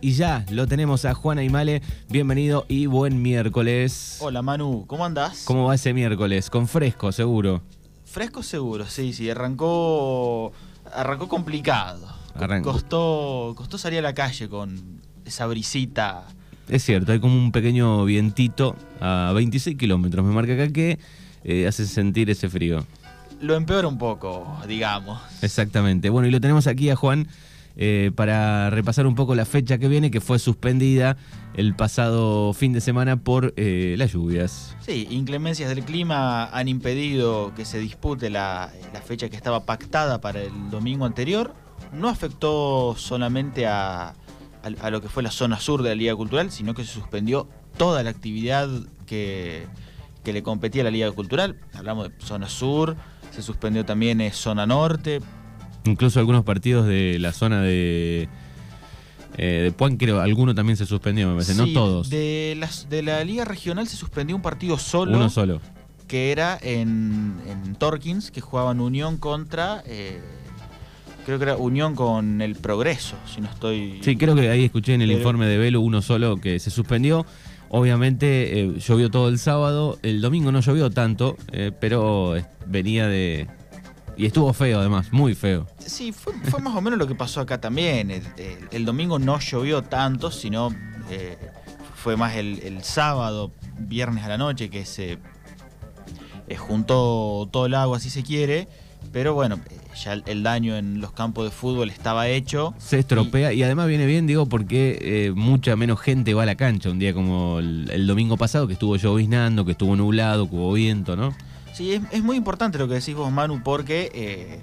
y ya lo tenemos a Juan Aymale. Bienvenido y buen miércoles. Hola Manu, ¿cómo andás? ¿Cómo va ese miércoles? Con fresco, seguro. Fresco seguro, sí, sí, arrancó arrancó complicado. Costó costó salir a la calle con esa brisita. Es cierto, hay como un pequeño vientito a 26 kilómetros, me marca acá que eh, hace sentir ese frío. Lo empeora un poco, digamos. Exactamente. Bueno, y lo tenemos aquí a Juan eh, para repasar un poco la fecha que viene, que fue suspendida el pasado fin de semana por eh, las lluvias. Sí, inclemencias del clima han impedido que se dispute la, fecha que estaba pactada para el domingo anterior. No afectó solamente a, lo que fue la zona sur de la Liga Cultural, sino que se suspendió toda la actividad que, le competía a la Liga Cultural. Hablamos de zona sur, se suspendió también eh, zona norte, Incluso algunos partidos de la zona de. Eh, de Puan, creo, alguno también se suspendió, me parece, no todos. De, las, de la Liga Regional se suspendió un partido solo. Uno solo. Que era en, en Torkins, que jugaban Unión contra. Eh, creo que era Unión con el Progreso, si no estoy. Sí, creo que ahí escuché en el informe de Velo uno solo que se suspendió. Obviamente eh, llovió todo el sábado, el domingo no llovió tanto, eh, pero venía de, y estuvo feo además, muy feo. Sí, fue, más o menos lo que pasó acá también. El, domingo no llovió tanto, sino eh, fue más el, sábado, viernes a la noche, que se eh, juntó todo el agua, si se quiere. Pero bueno, eh, ya el, daño en los campos de fútbol estaba hecho. Se estropea y, además viene bien, digo, porque mucha menos gente va a la cancha un día como el, el domingo pasado, que estuvo lloviznando, que estuvo nublado, que hubo viento, ¿no? Sí, es, muy importante lo que decís vos, Manu, porque eh,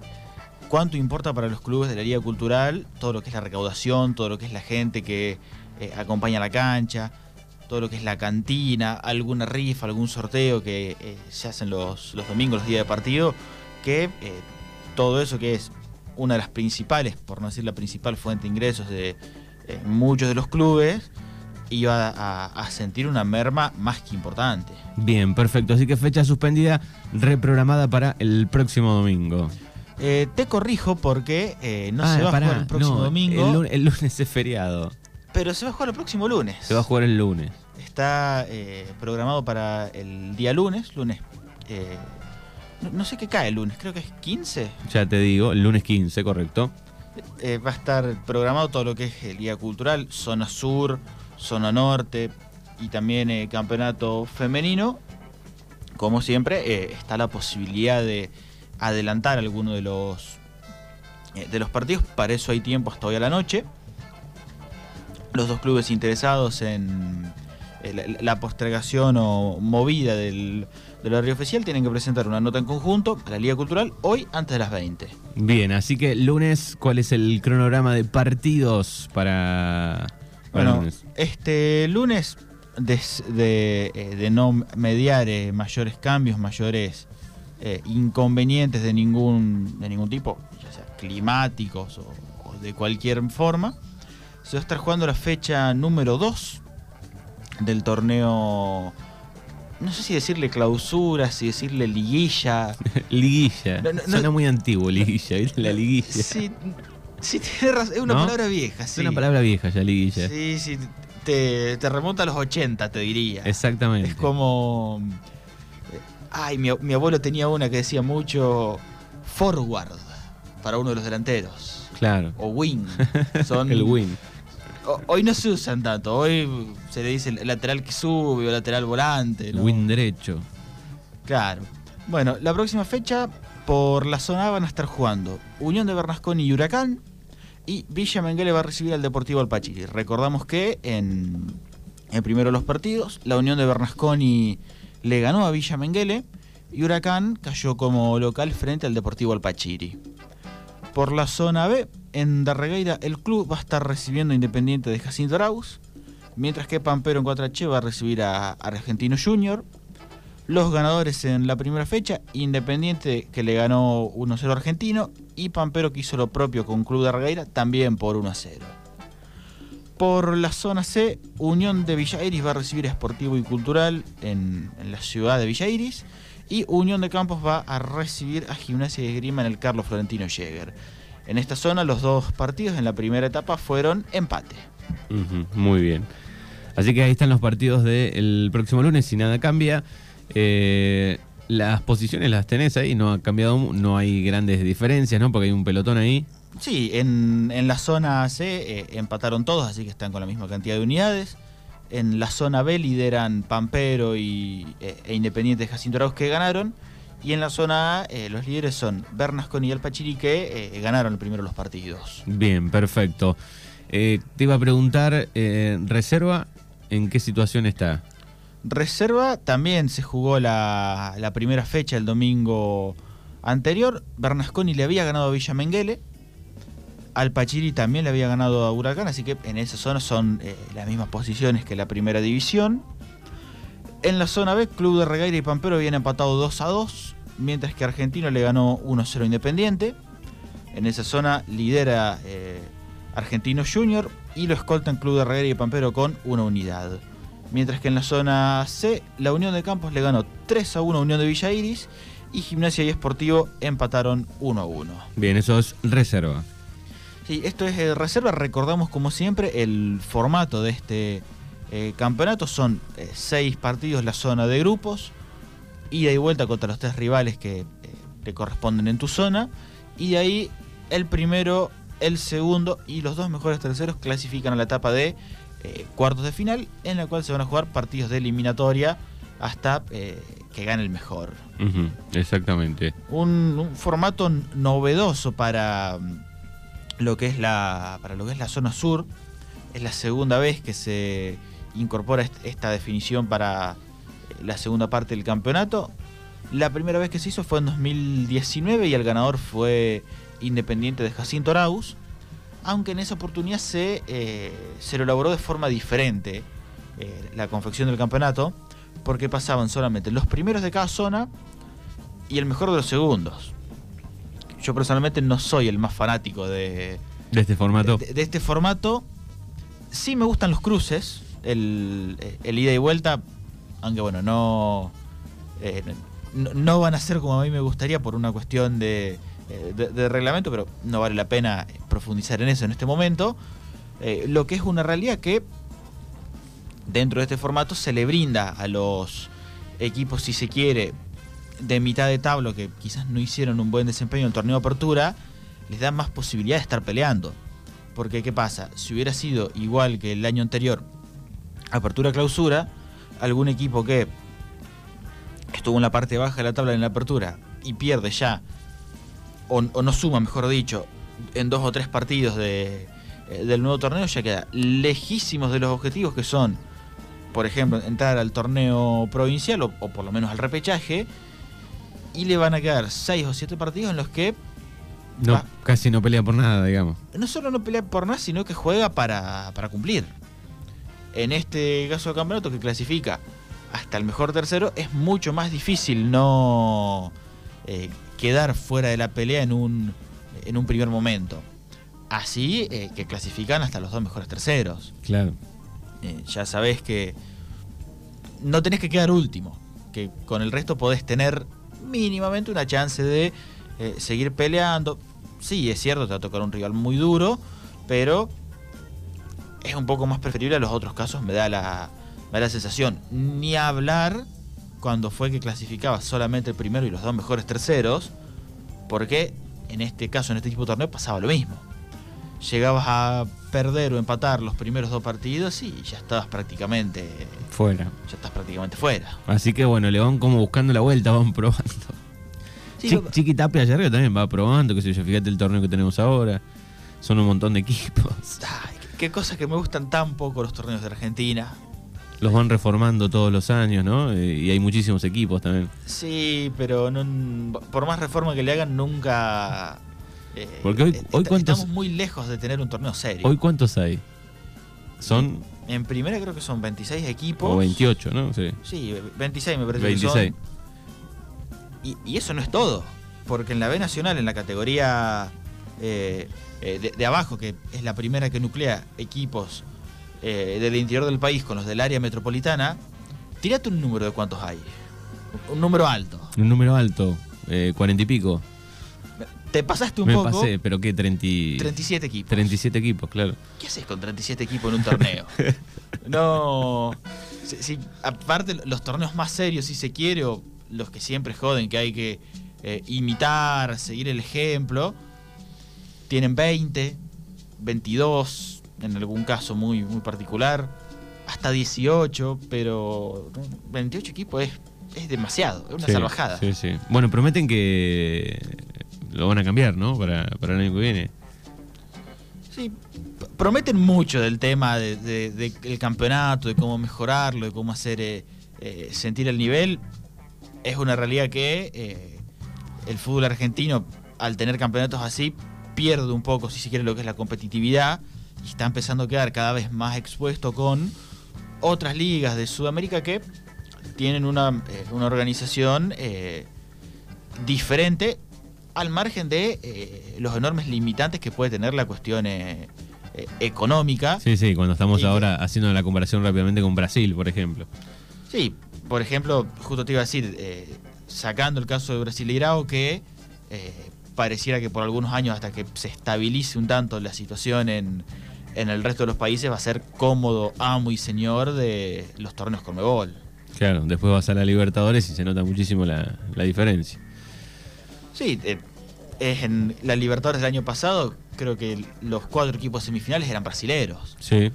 cuánto importa para los clubes de la Liga Cultural todo lo que es la recaudación, todo lo que es la gente que eh, acompaña la cancha, todo lo que es la cantina, alguna rifa, algún sorteo que eh, se hacen los, los, domingos, los días de partido, que todo eso que es una de las principales, por no decir la principal fuente de ingresos de muchos de los clubes, iba a, sentir una merma más que importante. Bien, perfecto. Así que fecha suspendida, reprogramada para el próximo domingo. Eh, te corrijo porque eh, no ah, se va a jugar el próximo domingo. El lunes, es feriado. Pero se va a jugar el próximo lunes. Se va a jugar el lunes. Está eh, programado para el día lunes, lunes. No, sé qué cae el lunes, creo que es 15. Ya te digo, el lunes 15, correcto. va a estar programado todo lo que es el día cultural, zona sur, zona norte y también el campeonato femenino, como siempre, eh, está la posibilidad de adelantar alguno de los, eh, de los partidos. Para eso hay tiempo hasta hoy a la noche. Los dos clubes interesados en eh, la, postergación o movida del, del horario oficial tienen que presentar una nota en conjunto a la Liga Cultural hoy antes de las 20. Bien, así que lunes, ¿cuál es el cronograma de partidos para bueno, este lunes de, eh, no mediar eh, mayores cambios, mayores eh, inconvenientes de ningún, de ningún tipo, ya sea climáticos o, de cualquier forma, se va a estar jugando la fecha número 2 del torneo no sé si decirle clausura, si decirle liguilla. liguilla. Suena muy antiguo, liguilla, ¿viste? La liguilla. Sí, Sí, razón. Es una palabra vieja, sí. Es una palabra vieja ya, liguilla. Sí, sí. Te, remonta a los 80, te diría. Exactamente. Es como. Ay, mi, abuelo tenía una que decía mucho. Forward. Para uno de los delanteros. Claro. O wing. Son, El wing. Hoy no se usan tanto. Hoy se le dice lateral que sube o lateral volante. Wing derecho. Claro. Bueno, la próxima fecha por la zona A van a estar jugando Unión de Bernasconi y Huracán. Y Villa Menguele va a recibir al Deportivo Alpachiri. Recordamos que en, el primero de los partidos, la Unión de Bernasconi le ganó a Villa Menguele y Huracán cayó como local frente al Deportivo Alpachiri. Por la zona B, en Darregueira, el club va a estar recibiendo Independiente de Jacinto Arauz, mientras que Pampero en 4H va a recibir a Argentino Junior. Los ganadores en la primera fecha, Independiente que le ganó 1-0 Argentino y Pampero que hizo lo propio con Club de Regueira también por 1-0. Por la zona C, Unión de Villa Iris va a recibir a Esportivo y Cultural en, la ciudad de Villa y Unión de Campos va a recibir a Gimnasia de Esgrima en el Carlos Florentino Jäger. En esta zona los dos partidos en la primera etapa fueron empate. muy bien. Así que ahí están los partidos del próximo lunes, si nada cambia. Eh, las posiciones las tenés ahí, no ha cambiado, no hay grandes diferencias, ¿no? Porque hay un pelotón ahí. Sí, en, la zona C eh, empataron todos, así que están con la misma cantidad de unidades. En la zona B lideran Pampero y, eh, e Independiente Jacinto Arauz que ganaron. Y en la zona A eh, los líderes son Bernasconi y El Pachiri que ganaron el primero los partidos. Bien, perfecto. te iba a preguntar, ¿reserva en qué situación está? Reserva también se jugó la, primera fecha el domingo anterior. Bernasconi le había ganado a Villa Menguele al Pachiri también le había ganado a Huracán, así que en esa zona son eh, las mismas posiciones que la primera división. En la zona B, Club de Regaira y Pampero habían empatado 2 a 2, mientras que Argentino le ganó 1-0 Independiente. En esa zona lidera eh, Argentino Junior y lo escoltan Club de Regaira y Pampero con una unidad. Mientras que en la zona C, la Unión de Campos le ganó 3 a 1 a Unión de Villa Iris y Gimnasia y Esportivo empataron 1 a 1. Bien, eso es reserva. Sí, esto es eh, reserva. Recordamos como siempre el formato de este eh, campeonato. Son eh, seis partidos la zona de grupos. Ida y vuelta contra los tres rivales que te corresponden en tu zona. Y de ahí el primero, el segundo y los dos mejores terceros clasifican a la etapa de cuartos de final. En la cual se van a jugar partidos de eliminatoria hasta que gane el mejor. exactamente. un formato novedoso para lo que es la, para lo que es la zona sur. Es la segunda vez que se incorpora esta definición para eh, la segunda parte del campeonato. La primera vez que se hizo fue en 2019 y el ganador fue Independiente de Jacinto Arauz, aunque en esa oportunidad se, eh, se lo elaboró de forma diferente eh, la confección del campeonato, porque pasaban solamente los primeros de cada zona y el mejor de los segundos yo personalmente no soy el más fanático de, de este formato. De, este formato. Sí me gustan los cruces, el, ida y vuelta, aunque bueno, eh, no, no, van a ser como a mí me gustaría por una cuestión de, de, reglamento, pero no vale la pena profundizar en eso en este momento. Eh, lo que es una realidad que dentro de este formato se le brinda a los equipos, si se quiere, de mitad de tablo que quizás no hicieron un buen desempeño en el torneo de apertura, les da más posibilidad de estar peleando. Porque ¿qué pasa? Si hubiera sido igual que el año anterior, apertura-clausura, algún equipo que estuvo en la parte baja de la tabla en la apertura y pierde ya, o, no suma, mejor dicho, en dos o tres partidos de, eh, del nuevo torneo, ya queda lejísimos de los objetivos que son, por ejemplo, entrar al torneo provincial o por lo menos al repechaje y le van a quedar 6 o 7 partidos en los que... No, casi no pelea por nada, digamos. No solo no pelea por nada, sino que juega para, cumplir. En este caso de campeonato que clasifica hasta el mejor tercero, es mucho más difícil no eh, quedar fuera de la pelea en un, en un primer momento. Así eh, que clasifican hasta los dos mejores terceros. Claro. Eh, ya sabés que no tenés que quedar último, que con el resto podés tener mínimamente una chance de eh, seguir peleando. Sí, es cierto, te va a tocar un rival muy duro, pero es un poco más preferible a los otros casos, me da la, me da la sensación. Ni hablar cuando fue que clasificaba solamente el primero y los dos mejores terceros, porque en este caso, en este tipo de torneo, pasaba lo mismo. Llegabas a perder o empatar los primeros dos partidos y ya estabas prácticamente fuera. Ya estás prácticamente fuera. Así que bueno, le van como buscando la vuelta, van probando. Sí, Chiqui Tapia ayer también va probando, que sé yo, fíjate el torneo que tenemos ahora. Son un montón de equipos. Ay, qué cosas que me gustan tan poco los torneos de Argentina. Los van reformando todos los años, ¿no? Eh, y hay muchísimos equipos también. Sí, pero por más reforma que le hagan, nunca eh, Porque hoy, hoy cuántos, estamos muy lejos de tener un torneo serio. ¿Hoy cuántos hay? Son. En primera creo que son 26 equipos. O 28, ¿no? Sí, sí 26 me parece 26. que son. Y, eso no es todo. Porque en la B Nacional, en la categoría eh, eh, de, abajo, que es la primera que nuclea equipos del interior del país con los del área metropolitana, tírate un número de cuántos hay. Un, número alto. Un número alto, cuarenta y pico. te pasaste un Me poco. pasé, pero ¿qué? 30... 37 equipos. 37 equipos, claro. ¿Qué haces con 37 equipos en un torneo? no. Si, si- aparte, los torneos más serios, si se quiere, o los que siempre joden, que hay que eh, imitar, seguir el ejemplo, tienen 20, 22, en algún caso muy, muy particular, hasta 18, pero 28 equipos es, es demasiado, es una Sí, salvajada. Sí, sí. Bueno, prometen que lo van a cambiar, ¿no? Para, para el año que viene. Sí, prometen mucho del tema de- de- de- del campeonato, de cómo mejorarlo, de cómo hacer eh, eh, sentir el nivel. Es una realidad que eh, el fútbol argentino, al tener campeonatos así, pierde un poco, si se quiere, lo que es la competitividad y está empezando a quedar cada vez más expuesto con otras ligas de Sudamérica que tienen una, eh, una organización eh, diferente al margen de eh, los enormes limitantes que puede tener la cuestión económica. Sí, sí, cuando estamos Y ahora haciendo la comparación rápidamente con Brasil, por ejemplo. Sí, por ejemplo, justo te iba a decir, sacando el caso de Brasileirao, que pareciera que por algunos años, hasta que se estabilice un tanto la situación en, en el resto de los países, va a ser cómodo, amo y señor de los torneos Conmebol. Claro, después vas a la Libertadores y se nota muchísimo la, la diferencia. Sí, eh, es en la Libertadores del año pasado, creo que los cuatro equipos semifinales eran brasileros. Sí.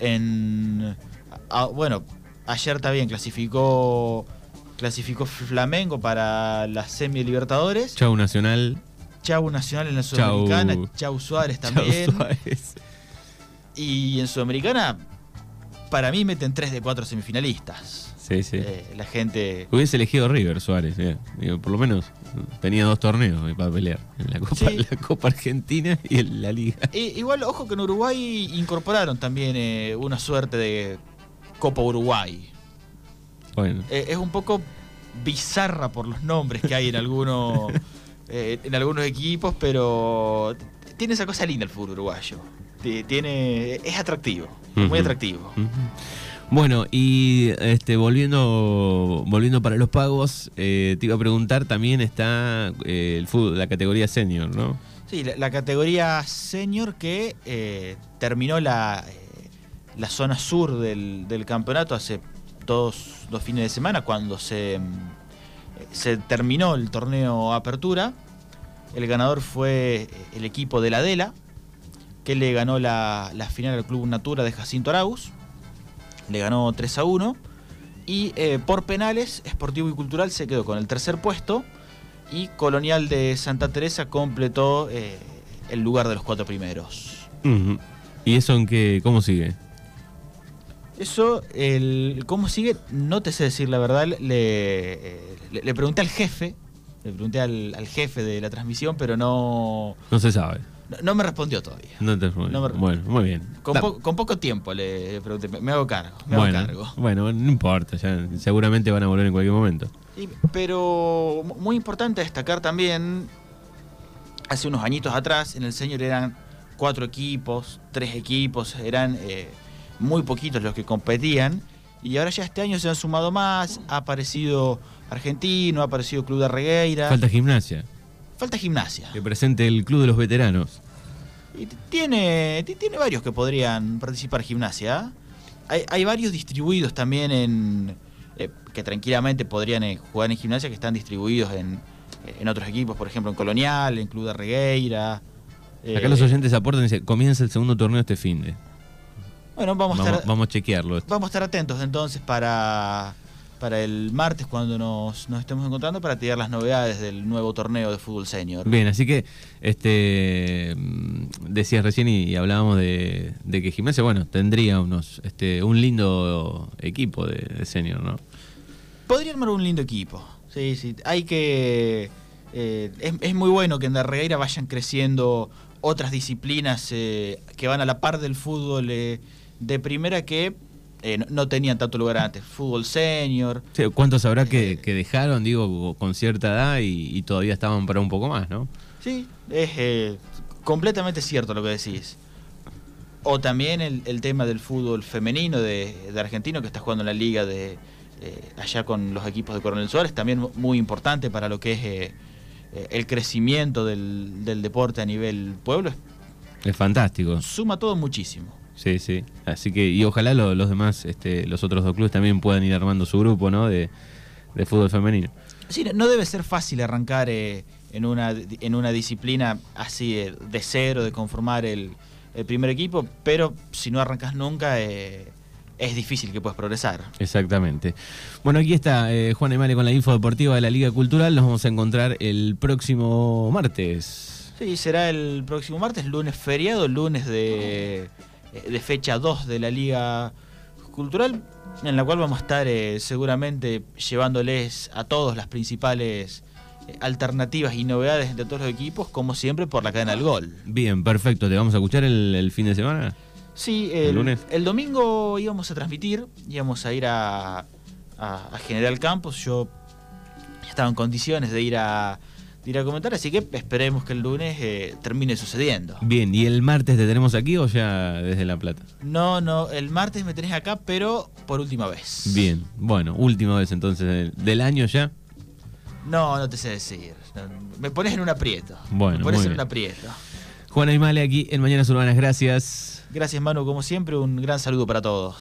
En, bueno, ayer también clasificó clasificó Flamengo para la semi Libertadores. Chau Nacional. Chau Nacional en la Chau. Sudamericana, Chau Suárez Chau también. Suárez. Y en Sudamericana, para mí meten tres de cuatro semifinalistas. Sí, sí. Eh, la gente. Hubiese elegido River Suárez, eh. Digo, por lo menos tenía dos torneos para pelear. En la Copa, Sí. la Copa Argentina y en la Liga. Eh, igual, ojo que en Uruguay incorporaron también eh, una suerte de Copa Uruguay. Bueno, Eh, es un poco bizarra por los nombres que hay en algunos eh, en algunos equipos, pero tiene esa cosa linda el fútbol uruguayo. Tiene es atractivo, muy atractivo. Bueno, y este volviendo volviendo para los pagos, eh, te iba a preguntar, también está eh, el fútbol, la categoría senior, ¿no? Sí, la, la categoría senior que eh, terminó la, eh, la zona sur del, del campeonato hace dos, dos fines de semana, cuando se, se terminó el torneo Apertura. El ganador fue eh, el equipo de la Dela, que le ganó la, la final al Club Natura de Jacinto Arauz. Le ganó 3 a 1. Y eh, por penales, Sportivo y Cultural se quedó con el tercer puesto. Y Colonial de Santa Teresa completó eh, el lugar de los cuatro primeros. ¿Y eso en qué, cómo sigue? Eso, el, ¿cómo sigue? No te sé decir la verdad. Le, eh, le, le pregunté al jefe, le pregunté al, al jefe de la transmisión, pero no, No se sabe. no, no me respondió todavía. No te- No me- bueno, muy bien. Con, Ta- po- con poco tiempo le pregunté, me, hago cargo, me bueno, hago cargo. bueno, no importa, ya seguramente van a volver en cualquier momento. Y- pero mu- muy importante destacar también, hace unos añitos atrás, en el Señor eran cuatro equipos, tres equipos, eran eh, muy poquitos los que competían. Y ahora ya este año se han sumado más, ha aparecido Argentino, ha aparecido Club de Regueira. Falta gimnasia, Falta gimnasia. que presente el Club de los Veteranos. Y tiene, tiene varios que podrían participar gimnasia. Hay, hay varios distribuidos también en. eh, que tranquilamente podrían eh, jugar en gimnasia, que están distribuidos en, en otros equipos, por ejemplo en Colonial, en Club de Regueira. eh, Acá los oyentes aportan y dicen, comienza el segundo torneo este fin de. Bueno, vamos, Vamos, a estar, vamos a chequearlo. esto. vamos a estar atentos entonces para, para el martes cuando nos, nos estemos encontrando para tirar las novedades del nuevo torneo de fútbol senior. Bien, así que este decías recién y, y hablábamos de, de que Gimnasia, bueno, tendría unos este un lindo equipo de, de senior, ¿no? Podría armar un lindo equipo. Sí, sí. Hay que. eh, es, es muy bueno que en la regueira vayan creciendo otras disciplinas eh, que van a la par del fútbol eh, de primera que eh, no, no tenían tanto lugar antes. Fútbol senior. Sí, ¿Cuántos habrá que, que dejaron, digo, con cierta edad y, y todavía estaban para un poco más, ¿no? Sí, es eh, completamente cierto lo que decís. O también el, el tema del fútbol femenino de, de argentino que está jugando en la liga de eh, allá con los equipos de Coronel Suárez, también muy importante para lo que es eh, eh, el crecimiento del, del deporte a nivel pueblo. Es fantástico. Suma todo muchísimo. Sí, sí. Así que, y ojalá lo- los demás, este, los otros dos clubes también puedan ir armando su grupo, ¿no? De, de fútbol femenino. Sí, no- debe ser fácil arrancar eh, en, una, en una disciplina así de, de cero, de conformar el, el primer equipo, pero si no arrancas nunca, eh, es difícil que puedas progresar. Exactamente. Bueno, aquí está eh, Juan Emale con la info deportiva de la Liga Cultural. Nos vamos a encontrar el próximo martes. Sí, será el próximo martes, lunes feriado, lunes de, eh, de fecha 2 de la Liga Cultural, en la cual vamos a estar eh, seguramente llevándoles a todos las principales eh, alternativas y novedades de todos los equipos, como siempre por la cadena del gol. Bien, perfecto. ¿Te vamos a escuchar el, el fin de semana? Sí, ¿El el, lunes? el domingo íbamos a transmitir, íbamos a ir a, a- a General Campos, yo estaba en condiciones de ir a, de ir a comentar, así que esperemos que el lunes eh, termine sucediendo. Bien, ¿y el martes te tenemos aquí o ya desde La Plata? No, no, el martes me tenés acá, pero por última vez. Bien, bueno, última vez entonces del, del año ya. No, no te sé decir. Me pones en un aprieto. Bueno, me pones en un aprieto. Juan Aymale aquí en Mañanas Urbanas, gracias. Gracias, Manu, como siempre, un gran saludo para todos.